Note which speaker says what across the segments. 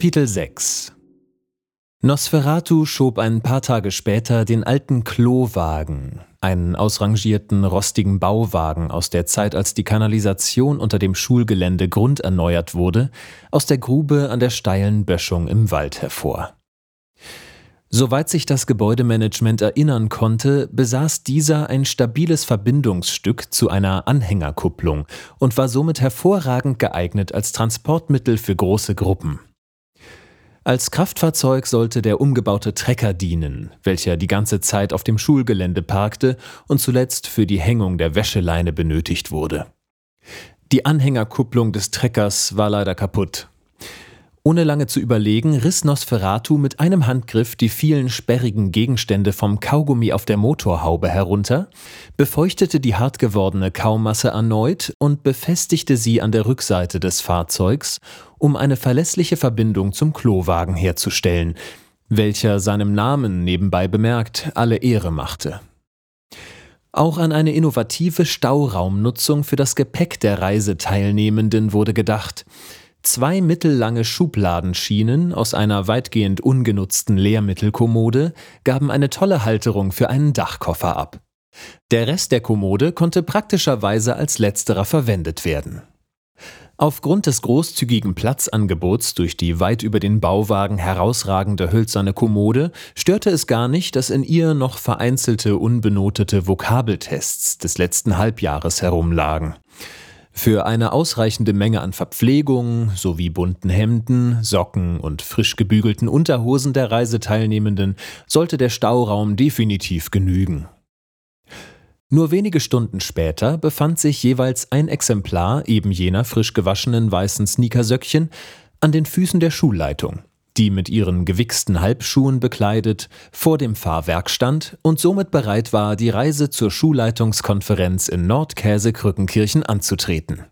Speaker 1: Kapitel 6 Nosferatu schob ein paar Tage später den alten Klowagen, einen ausrangierten, rostigen Bauwagen aus der Zeit, als die Kanalisation unter dem Schulgelände grunderneuert wurde, aus der Grube an der steilen Böschung im Wald hervor. Soweit sich das Gebäudemanagement erinnern konnte, besaß dieser ein stabiles Verbindungsstück zu einer Anhängerkupplung und war somit hervorragend geeignet als Transportmittel für große Gruppen. Als Kraftfahrzeug sollte der umgebaute Trecker dienen, welcher die ganze Zeit auf dem Schulgelände parkte und zuletzt für die Hängung der Wäscheleine benötigt wurde. Die Anhängerkupplung des Treckers war leider kaputt. Ohne lange zu überlegen, riss Nosferatu mit einem Handgriff die vielen sperrigen Gegenstände vom Kaugummi auf der Motorhaube herunter, befeuchtete die hart gewordene Kaumasse erneut und befestigte sie an der Rückseite des Fahrzeugs um eine verlässliche Verbindung zum Klowagen herzustellen, welcher seinem Namen nebenbei bemerkt alle Ehre machte. Auch an eine innovative Stauraumnutzung für das Gepäck der Reiseteilnehmenden wurde gedacht. Zwei mittellange Schubladenschienen aus einer weitgehend ungenutzten Lehrmittelkommode gaben eine tolle Halterung für einen Dachkoffer ab. Der Rest der Kommode konnte praktischerweise als letzterer verwendet werden. Aufgrund des großzügigen Platzangebots durch die weit über den Bauwagen herausragende hölzerne Kommode störte es gar nicht, dass in ihr noch vereinzelte unbenotete Vokabeltests des letzten Halbjahres herumlagen. Für eine ausreichende Menge an Verpflegung sowie bunten Hemden, Socken und frisch gebügelten Unterhosen der Reiseteilnehmenden sollte der Stauraum definitiv genügen. Nur wenige Stunden später befand sich jeweils ein Exemplar eben jener frisch gewaschenen weißen Sneakersöckchen an den Füßen der Schulleitung, die mit ihren gewichsten Halbschuhen bekleidet vor dem Fahrwerk stand und somit bereit war, die Reise zur Schulleitungskonferenz in Nordkäsekrückenkirchen anzutreten.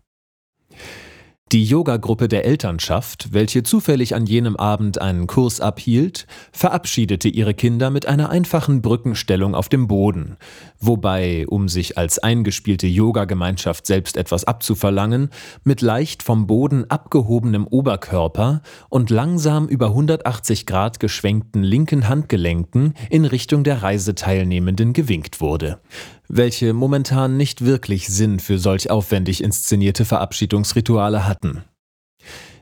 Speaker 1: Die Yoga-Gruppe der Elternschaft, welche zufällig an jenem Abend einen Kurs abhielt, verabschiedete ihre Kinder mit einer einfachen Brückenstellung auf dem Boden, wobei, um sich als eingespielte Yoga-Gemeinschaft selbst etwas abzuverlangen, mit leicht vom Boden abgehobenem Oberkörper und langsam über 180 Grad geschwenkten linken Handgelenken in Richtung der Reiseteilnehmenden gewinkt wurde welche momentan nicht wirklich Sinn für solch aufwendig inszenierte Verabschiedungsrituale hatten.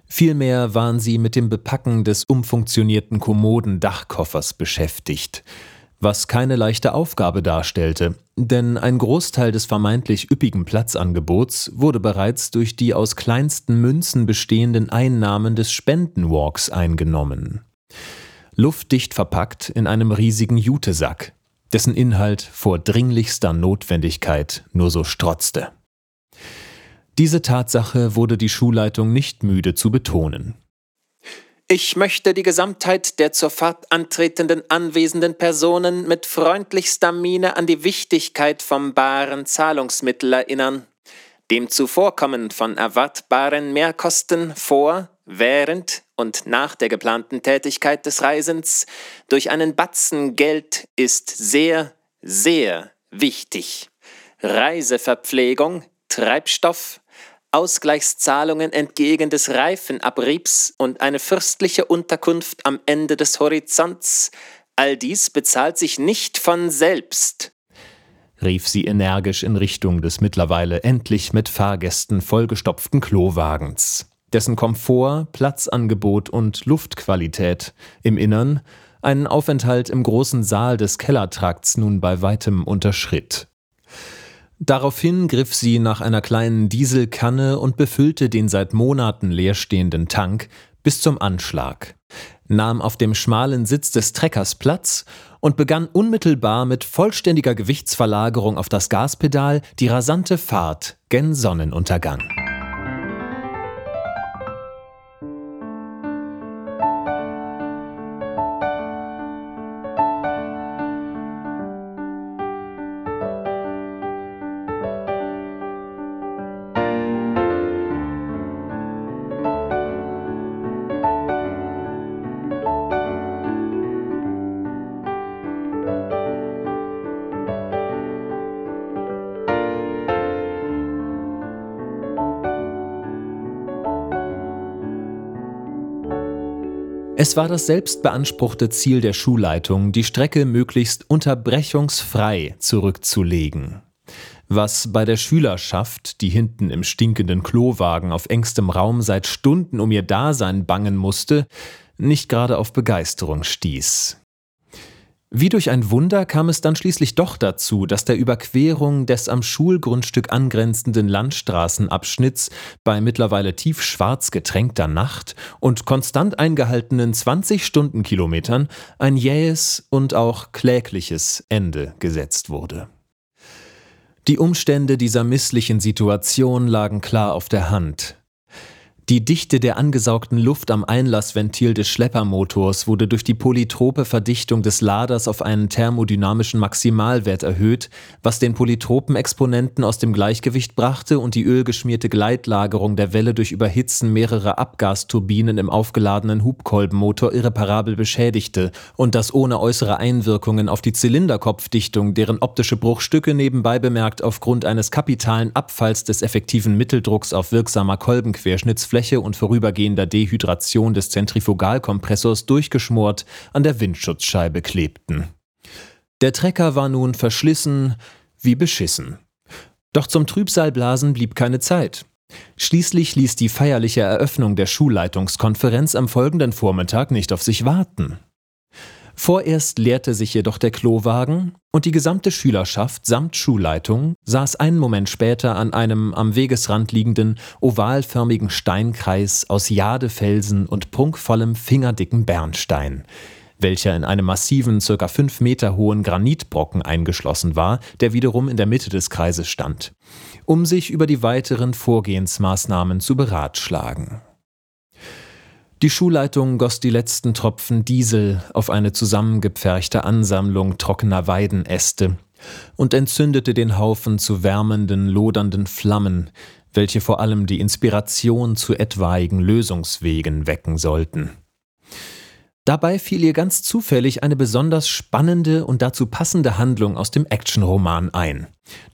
Speaker 1: Vielmehr waren sie mit dem Bepacken des umfunktionierten kommoden Dachkoffers beschäftigt, was keine leichte Aufgabe darstellte, denn ein Großteil des vermeintlich üppigen Platzangebots wurde bereits durch die aus kleinsten Münzen bestehenden Einnahmen des Spendenwalks eingenommen. Luftdicht verpackt in einem riesigen Jutesack, dessen Inhalt vor dringlichster Notwendigkeit nur so strotzte. Diese Tatsache wurde die Schulleitung nicht müde zu betonen.
Speaker 2: Ich möchte die Gesamtheit der zur Fahrt antretenden anwesenden Personen mit freundlichster Miene an die Wichtigkeit vom baren Zahlungsmittel erinnern, dem Zuvorkommen von erwartbaren Mehrkosten vor, während und nach der geplanten Tätigkeit des Reisens durch einen Batzen Geld ist sehr, sehr wichtig. Reiseverpflegung, Treibstoff, Ausgleichszahlungen entgegen des Reifenabriebs und eine fürstliche Unterkunft am Ende des Horizonts, all dies bezahlt sich nicht von selbst,
Speaker 1: rief sie energisch in Richtung des mittlerweile endlich mit Fahrgästen vollgestopften Klowagens dessen Komfort, Platzangebot und Luftqualität im Innern einen Aufenthalt im großen Saal des Kellertrakts nun bei weitem unterschritt. Daraufhin griff sie nach einer kleinen Dieselkanne und befüllte den seit Monaten leerstehenden Tank bis zum Anschlag, nahm auf dem schmalen Sitz des Treckers Platz und begann unmittelbar mit vollständiger Gewichtsverlagerung auf das Gaspedal die rasante Fahrt gen Sonnenuntergang. Es war das selbstbeanspruchte Ziel der Schulleitung, die Strecke möglichst unterbrechungsfrei zurückzulegen. Was bei der Schülerschaft, die hinten im stinkenden Klowagen auf engstem Raum seit Stunden um ihr Dasein bangen musste, nicht gerade auf Begeisterung stieß. Wie durch ein Wunder kam es dann schließlich doch dazu, dass der Überquerung des am Schulgrundstück angrenzenden Landstraßenabschnitts bei mittlerweile tiefschwarz getränkter Nacht und konstant eingehaltenen 20 Stundenkilometern ein jähes und auch klägliches Ende gesetzt wurde. Die Umstände dieser misslichen Situation lagen klar auf der Hand. Die Dichte der angesaugten Luft am Einlassventil des Schleppermotors wurde durch die polytrope Verdichtung des Laders auf einen thermodynamischen Maximalwert erhöht, was den polytropen Exponenten aus dem Gleichgewicht brachte und die ölgeschmierte Gleitlagerung der Welle durch Überhitzen mehrerer Abgasturbinen im aufgeladenen Hubkolbenmotor irreparabel beschädigte und das ohne äußere Einwirkungen auf die Zylinderkopfdichtung, deren optische Bruchstücke nebenbei bemerkt aufgrund eines kapitalen Abfalls des effektiven Mitteldrucks auf wirksamer Kolbenquerschnittsfläche Oberfläche und vorübergehender Dehydration des Zentrifugalkompressors durchgeschmort an der Windschutzscheibe klebten. Der Trecker war nun verschlissen wie beschissen. Doch zum Trübsalblasen blieb keine Zeit. Schließlich ließ die feierliche Eröffnung der Schulleitungskonferenz am folgenden Vormittag nicht auf sich warten. Vorerst leerte sich jedoch der Klowagen und die gesamte Schülerschaft samt Schulleitung saß einen Moment später an einem am Wegesrand liegenden, ovalförmigen Steinkreis aus Jadefelsen und prunkvollem, fingerdicken Bernstein, welcher in einem massiven, circa fünf Meter hohen Granitbrocken eingeschlossen war, der wiederum in der Mitte des Kreises stand, um sich über die weiteren Vorgehensmaßnahmen zu beratschlagen. Die Schulleitung goss die letzten Tropfen Diesel auf eine zusammengepferchte Ansammlung trockener Weidenäste und entzündete den Haufen zu wärmenden, lodernden Flammen, welche vor allem die Inspiration zu etwaigen Lösungswegen wecken sollten. Dabei fiel ihr ganz zufällig eine besonders spannende und dazu passende Handlung aus dem Actionroman ein,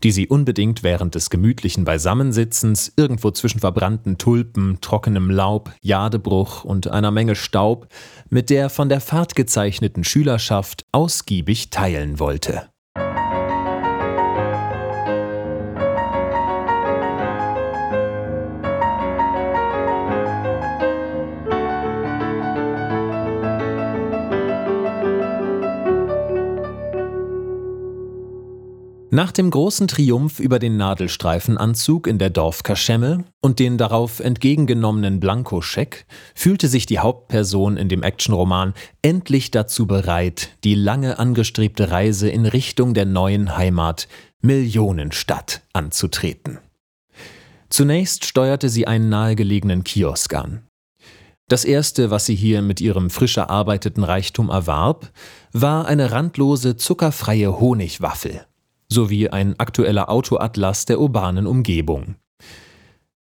Speaker 1: die sie unbedingt während des gemütlichen Beisammensitzens irgendwo zwischen verbrannten Tulpen, trockenem Laub, Jadebruch und einer Menge Staub mit der von der Fahrt gezeichneten Schülerschaft ausgiebig teilen wollte. Nach dem großen Triumph über den Nadelstreifenanzug in der Dorfkaschemme und den darauf entgegengenommenen Blankoscheck fühlte sich die Hauptperson in dem Actionroman endlich dazu bereit, die lange angestrebte Reise in Richtung der neuen Heimat Millionenstadt anzutreten. Zunächst steuerte sie einen nahegelegenen Kiosk an. Das erste, was sie hier mit ihrem frisch erarbeiteten Reichtum erwarb, war eine randlose, zuckerfreie Honigwaffel sowie ein aktueller Autoatlas der urbanen Umgebung.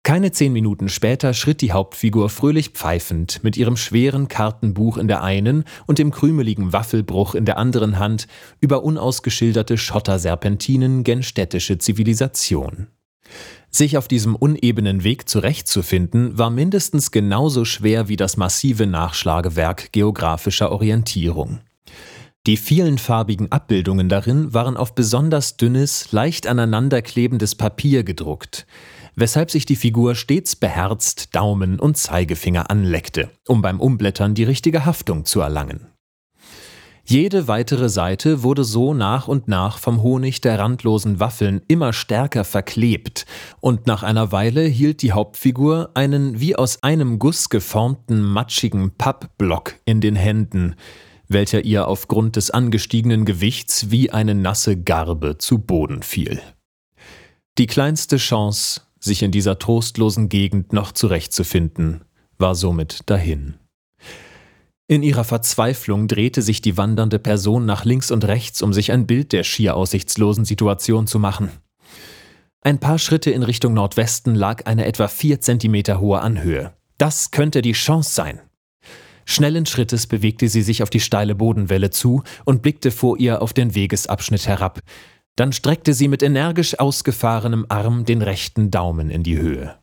Speaker 1: Keine zehn Minuten später schritt die Hauptfigur fröhlich pfeifend mit ihrem schweren Kartenbuch in der einen und dem krümeligen Waffelbruch in der anderen Hand über unausgeschilderte Schotterserpentinen gen städtische Zivilisation. Sich auf diesem unebenen Weg zurechtzufinden, war mindestens genauso schwer wie das massive Nachschlagewerk geografischer Orientierung. Die vielen farbigen Abbildungen darin waren auf besonders dünnes, leicht aneinanderklebendes Papier gedruckt, weshalb sich die Figur stets beherzt Daumen und Zeigefinger anleckte, um beim Umblättern die richtige Haftung zu erlangen. Jede weitere Seite wurde so nach und nach vom Honig der randlosen Waffeln immer stärker verklebt, und nach einer Weile hielt die Hauptfigur einen wie aus einem Guss geformten matschigen Pappblock in den Händen, welcher ihr aufgrund des angestiegenen Gewichts wie eine nasse Garbe zu Boden fiel. Die kleinste Chance, sich in dieser trostlosen Gegend noch zurechtzufinden, war somit dahin. In ihrer Verzweiflung drehte sich die wandernde Person nach links und rechts, um sich ein Bild der schier aussichtslosen Situation zu machen. Ein paar Schritte in Richtung Nordwesten lag eine etwa vier Zentimeter hohe Anhöhe. Das könnte die Chance sein. Schnellen Schrittes bewegte sie sich auf die steile Bodenwelle zu und blickte vor ihr auf den Wegesabschnitt herab. Dann streckte sie mit energisch ausgefahrenem Arm den rechten Daumen in die Höhe.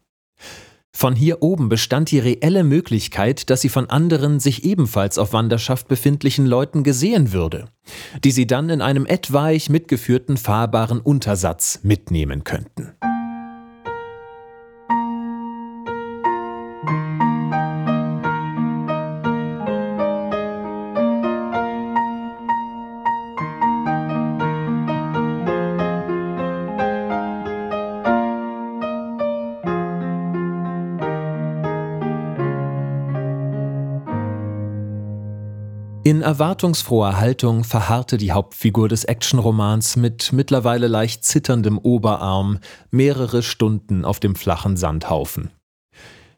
Speaker 1: Von hier oben bestand die reelle Möglichkeit, dass sie von anderen sich ebenfalls auf Wanderschaft befindlichen Leuten gesehen würde, die sie dann in einem etwaig mitgeführten fahrbaren Untersatz mitnehmen könnten. In erwartungsfroher Haltung verharrte die Hauptfigur des Actionromans mit mittlerweile leicht zitterndem Oberarm mehrere Stunden auf dem flachen Sandhaufen.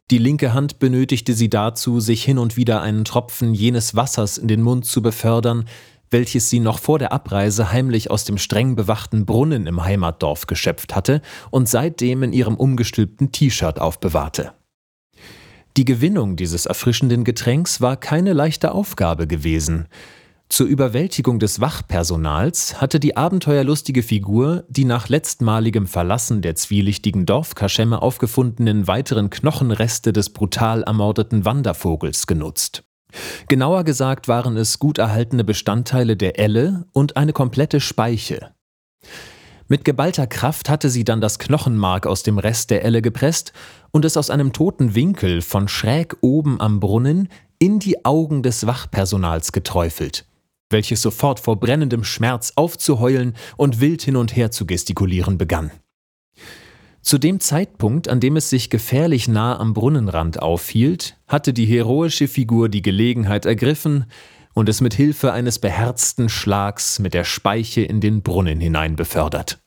Speaker 1: Die linke Hand benötigte sie dazu, sich hin und wieder einen Tropfen jenes Wassers in den Mund zu befördern, welches sie noch vor der Abreise heimlich aus dem streng bewachten Brunnen im Heimatdorf geschöpft hatte und seitdem in ihrem umgestülpten T-Shirt aufbewahrte. Die Gewinnung dieses erfrischenden Getränks war keine leichte Aufgabe gewesen. Zur Überwältigung des Wachpersonals hatte die abenteuerlustige Figur die nach letztmaligem Verlassen der zwielichtigen Dorfkaschemme aufgefundenen weiteren Knochenreste des brutal ermordeten Wandervogels genutzt. Genauer gesagt waren es gut erhaltene Bestandteile der Elle und eine komplette Speiche. Mit geballter Kraft hatte sie dann das Knochenmark aus dem Rest der Elle gepresst und es aus einem toten Winkel von schräg oben am Brunnen in die Augen des Wachpersonals geträufelt, welches sofort vor brennendem Schmerz aufzuheulen und wild hin und her zu gestikulieren begann. Zu dem Zeitpunkt, an dem es sich gefährlich nah am Brunnenrand aufhielt, hatte die heroische Figur die Gelegenheit ergriffen und es mit Hilfe eines beherzten Schlags mit der Speiche in den Brunnen hinein befördert.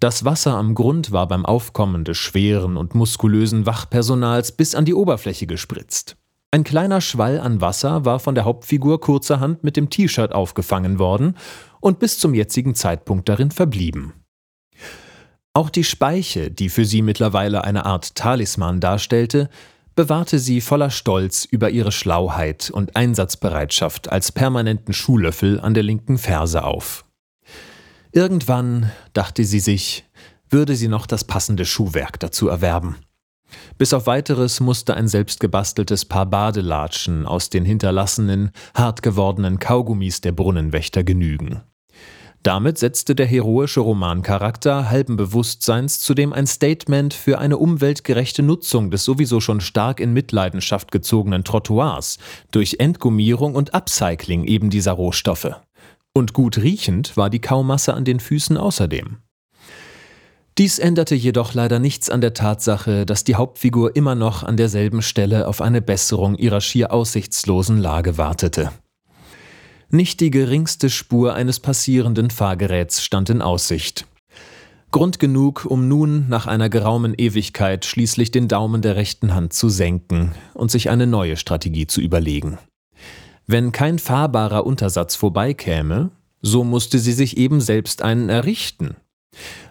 Speaker 1: Das Wasser am Grund war beim Aufkommen des schweren und muskulösen Wachpersonals bis an die Oberfläche gespritzt. Ein kleiner Schwall an Wasser war von der Hauptfigur kurzerhand mit dem T-Shirt aufgefangen worden und bis zum jetzigen Zeitpunkt darin verblieben. Auch die Speiche, die für sie mittlerweile eine Art Talisman darstellte, bewahrte sie voller Stolz über ihre Schlauheit und Einsatzbereitschaft als permanenten Schuhlöffel an der linken Ferse auf. Irgendwann, dachte sie sich, würde sie noch das passende Schuhwerk dazu erwerben. Bis auf weiteres musste ein selbstgebasteltes Paar Badelatschen aus den hinterlassenen, hart gewordenen Kaugummis der Brunnenwächter genügen. Damit setzte der heroische Romancharakter halben Bewusstseins zudem ein Statement für eine umweltgerechte Nutzung des sowieso schon stark in Mitleidenschaft gezogenen Trottoirs durch Entgummierung und Upcycling eben dieser Rohstoffe. Und gut riechend war die Kaumasse an den Füßen außerdem. Dies änderte jedoch leider nichts an der Tatsache, dass die Hauptfigur immer noch an derselben Stelle auf eine Besserung ihrer schier aussichtslosen Lage wartete. Nicht die geringste Spur eines passierenden Fahrgeräts stand in Aussicht. Grund genug, um nun nach einer geraumen Ewigkeit schließlich den Daumen der rechten Hand zu senken und sich eine neue Strategie zu überlegen. Wenn kein fahrbarer Untersatz vorbeikäme, so musste sie sich eben selbst einen errichten.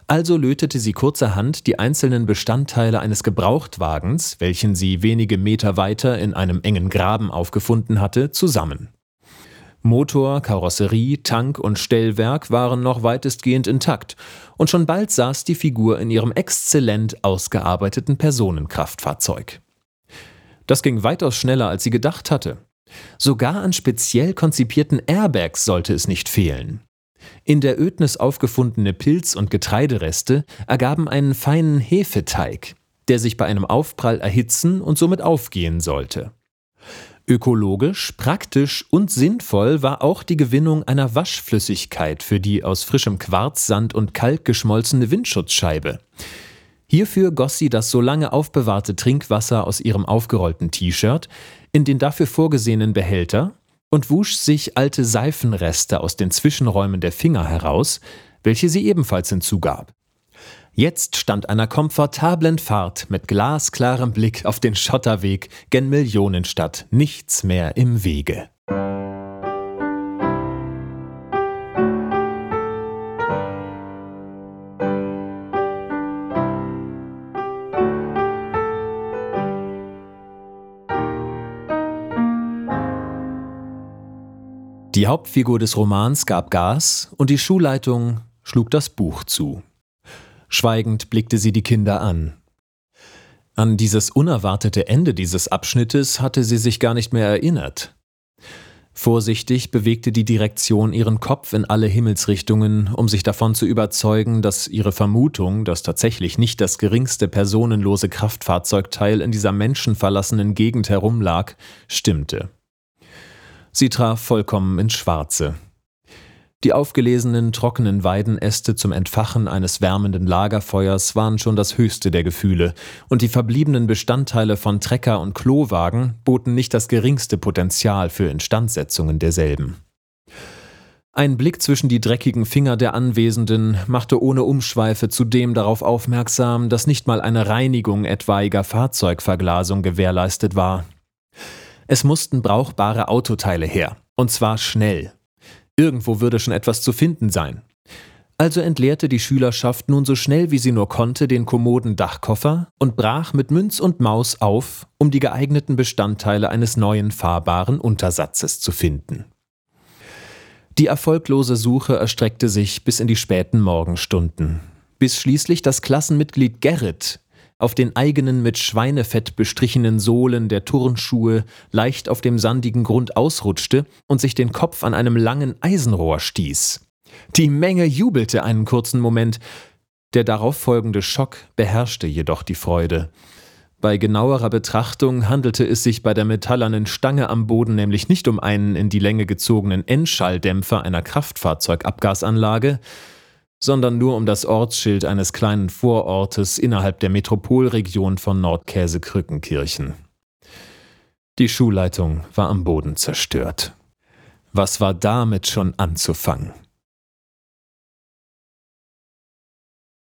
Speaker 1: Also lötete sie kurzerhand die einzelnen Bestandteile eines Gebrauchtwagens, welchen sie wenige Meter weiter in einem engen Graben aufgefunden hatte, zusammen. Motor, Karosserie, Tank und Stellwerk waren noch weitestgehend intakt, und schon bald saß die Figur in ihrem exzellent ausgearbeiteten Personenkraftfahrzeug. Das ging weitaus schneller, als sie gedacht hatte. Sogar an speziell konzipierten Airbags sollte es nicht fehlen. In der Ödnis aufgefundene Pilz- und Getreidereste ergaben einen feinen Hefeteig, der sich bei einem Aufprall erhitzen und somit aufgehen sollte. Ökologisch, praktisch und sinnvoll war auch die Gewinnung einer Waschflüssigkeit für die aus frischem Quarz, Sand und Kalk geschmolzene Windschutzscheibe. Hierfür goss sie das so lange aufbewahrte Trinkwasser aus ihrem aufgerollten T-Shirt in den dafür vorgesehenen Behälter und wusch sich alte Seifenreste aus den Zwischenräumen der Finger heraus, welche sie ebenfalls hinzugab. Jetzt stand einer komfortablen Fahrt mit glasklarem Blick auf den Schotterweg gen Millionenstadt nichts mehr im Wege. Die Hauptfigur des Romans gab Gas und die Schulleitung schlug das Buch zu. Schweigend blickte sie die Kinder an. An dieses unerwartete Ende dieses Abschnittes hatte sie sich gar nicht mehr erinnert. Vorsichtig bewegte die Direktion ihren Kopf in alle Himmelsrichtungen, um sich davon zu überzeugen, dass ihre Vermutung, dass tatsächlich nicht das geringste personenlose Kraftfahrzeugteil in dieser menschenverlassenen Gegend herumlag, stimmte. Sie traf vollkommen ins Schwarze. Die aufgelesenen, trockenen Weidenäste zum Entfachen eines wärmenden Lagerfeuers waren schon das höchste der Gefühle, und die verbliebenen Bestandteile von Trecker und Klowagen boten nicht das geringste Potenzial für Instandsetzungen derselben. Ein Blick zwischen die dreckigen Finger der Anwesenden machte ohne Umschweife zudem darauf aufmerksam, dass nicht mal eine Reinigung etwaiger Fahrzeugverglasung gewährleistet war. Es mussten brauchbare Autoteile her, und zwar schnell, Irgendwo würde schon etwas zu finden sein. Also entleerte die Schülerschaft nun so schnell wie sie nur konnte den kommoden Dachkoffer und brach mit Münz und Maus auf, um die geeigneten Bestandteile eines neuen fahrbaren Untersatzes zu finden. Die erfolglose Suche erstreckte sich bis in die späten Morgenstunden, bis schließlich das Klassenmitglied Gerrit auf den eigenen mit Schweinefett bestrichenen Sohlen der Turnschuhe leicht auf dem sandigen Grund ausrutschte und sich den Kopf an einem langen Eisenrohr stieß. Die Menge jubelte einen kurzen Moment, der darauf folgende Schock beherrschte jedoch die Freude. Bei genauerer Betrachtung handelte es sich bei der metallernen Stange am Boden nämlich nicht um einen in die Länge gezogenen Endschalldämpfer einer Kraftfahrzeugabgasanlage, sondern nur um das Ortsschild eines kleinen Vorortes innerhalb der Metropolregion von Nordkäsekrückenkirchen. Die Schulleitung war am Boden zerstört. Was war damit schon anzufangen?